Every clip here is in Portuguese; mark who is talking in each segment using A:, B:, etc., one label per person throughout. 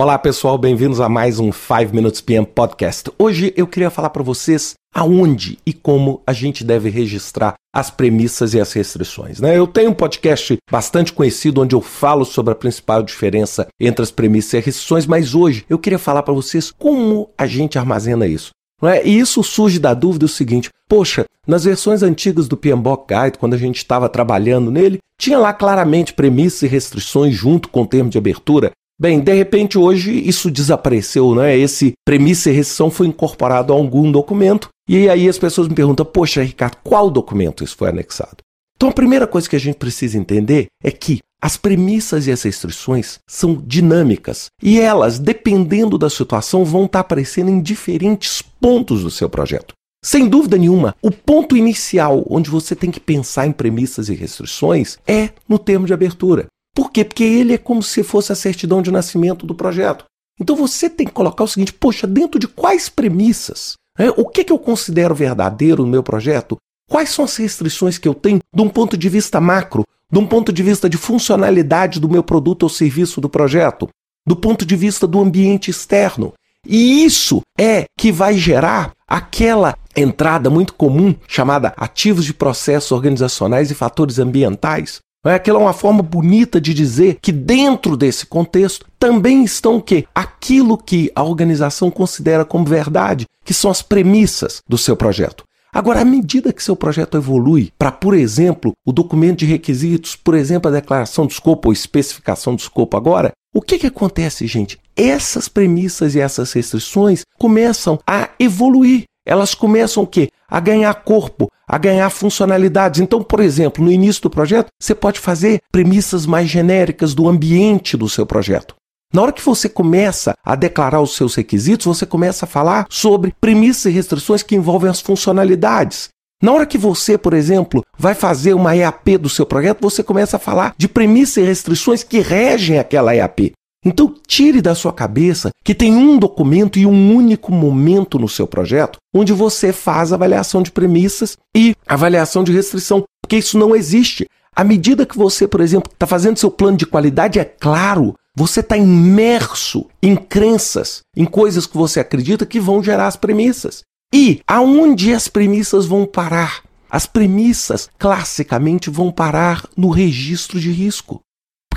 A: Olá pessoal, bem-vindos a mais um 5 Minutes PM Podcast. Hoje eu queria falar para vocês aonde e como a gente deve registrar as premissas e as restrições. Né? Eu tenho um podcast bastante conhecido onde eu falo sobre a principal diferença entre as premissas e as restrições, mas hoje eu queria falar para vocês como a gente armazena isso. É? E isso surge da dúvida o seguinte: poxa, nas versões antigas do PMBOK Guide, quando a gente estava trabalhando nele, tinha lá claramente premissas e restrições junto com o termo de abertura. Bem, de repente hoje isso desapareceu, né? Esse premissa e restrição foi incorporado a algum documento. E aí as pessoas me perguntam: "Poxa, Ricardo, qual documento isso foi anexado?" Então a primeira coisa que a gente precisa entender é que as premissas e as restrições são dinâmicas e elas, dependendo da situação, vão estar aparecendo em diferentes pontos do seu projeto. Sem dúvida nenhuma, o ponto inicial onde você tem que pensar em premissas e restrições é no termo de abertura. Por quê? Porque ele é como se fosse a certidão de nascimento do projeto. Então você tem que colocar o seguinte: poxa, dentro de quais premissas? Né, o que, que eu considero verdadeiro no meu projeto? Quais são as restrições que eu tenho de um ponto de vista macro, de um ponto de vista de funcionalidade do meu produto ou serviço do projeto, do ponto de vista do ambiente externo? E isso é que vai gerar aquela entrada muito comum chamada ativos de processos organizacionais e fatores ambientais, aquela é uma forma bonita de dizer que dentro desse contexto também estão o quê? Aquilo que a organização considera como verdade, que são as premissas do seu projeto. Agora, à medida que seu projeto evolui para, por exemplo, o documento de requisitos, por exemplo, a declaração de escopo ou especificação de escopo agora, o que, que acontece, gente? Essas premissas e essas restrições começam a evoluir. Elas começam o quê? A ganhar corpo, a ganhar funcionalidades. Então, por exemplo, no início do projeto, você pode fazer premissas mais genéricas do ambiente do seu projeto. Na hora que você começa a declarar os seus requisitos, você começa a falar sobre premissas e restrições que envolvem as funcionalidades. Na hora que você, por exemplo, vai fazer uma EAP do seu projeto, você começa a falar de premissas e restrições que regem aquela EAP. Então, tire da sua cabeça que tem um documento e um único momento no seu projeto onde você faz avaliação de premissas e avaliação de restrição, porque isso não existe. À medida que você, por exemplo, está fazendo seu plano de qualidade, é claro, você está imerso em crenças, em coisas que você acredita que vão gerar as premissas. E aonde as premissas vão parar? As premissas, classicamente, vão parar no registro de risco.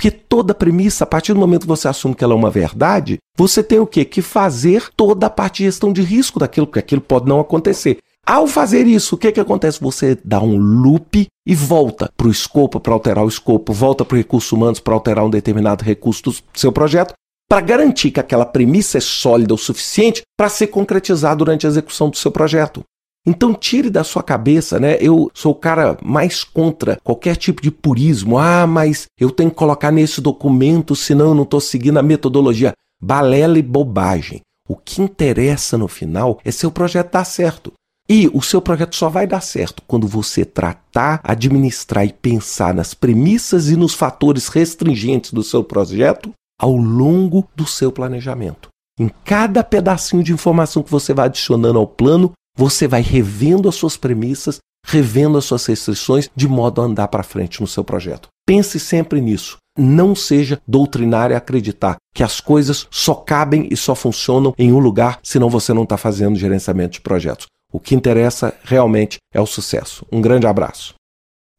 A: Porque toda premissa, a partir do momento que você assume que ela é uma verdade, você tem o quê? Que fazer toda a parte de gestão de risco daquilo, porque aquilo pode não acontecer. Ao fazer isso, o que, que acontece? Você dá um loop e volta para o escopo, para alterar o escopo, volta para os recursos humanos para alterar um determinado recurso do seu projeto, para garantir que aquela premissa é sólida o suficiente para ser concretizada durante a execução do seu projeto. Então tire da sua cabeça, né? Eu sou o cara mais contra qualquer tipo de purismo. Ah, mas eu tenho que colocar nesse documento, senão eu não estou seguindo a metodologia. Balela e bobagem. O que interessa no final é se o projeto dar certo. E o seu projeto só vai dar certo quando você tratar, administrar e pensar nas premissas e nos fatores restringentes do seu projeto ao longo do seu planejamento. Em cada pedacinho de informação que você vai adicionando ao plano, você vai revendo as suas premissas, revendo as suas restrições, de modo a andar para frente no seu projeto. Pense sempre nisso. Não seja doutrinário a acreditar que as coisas só cabem e só funcionam em um lugar, senão você não está fazendo gerenciamento de projetos. O que interessa realmente é o sucesso. Um grande abraço.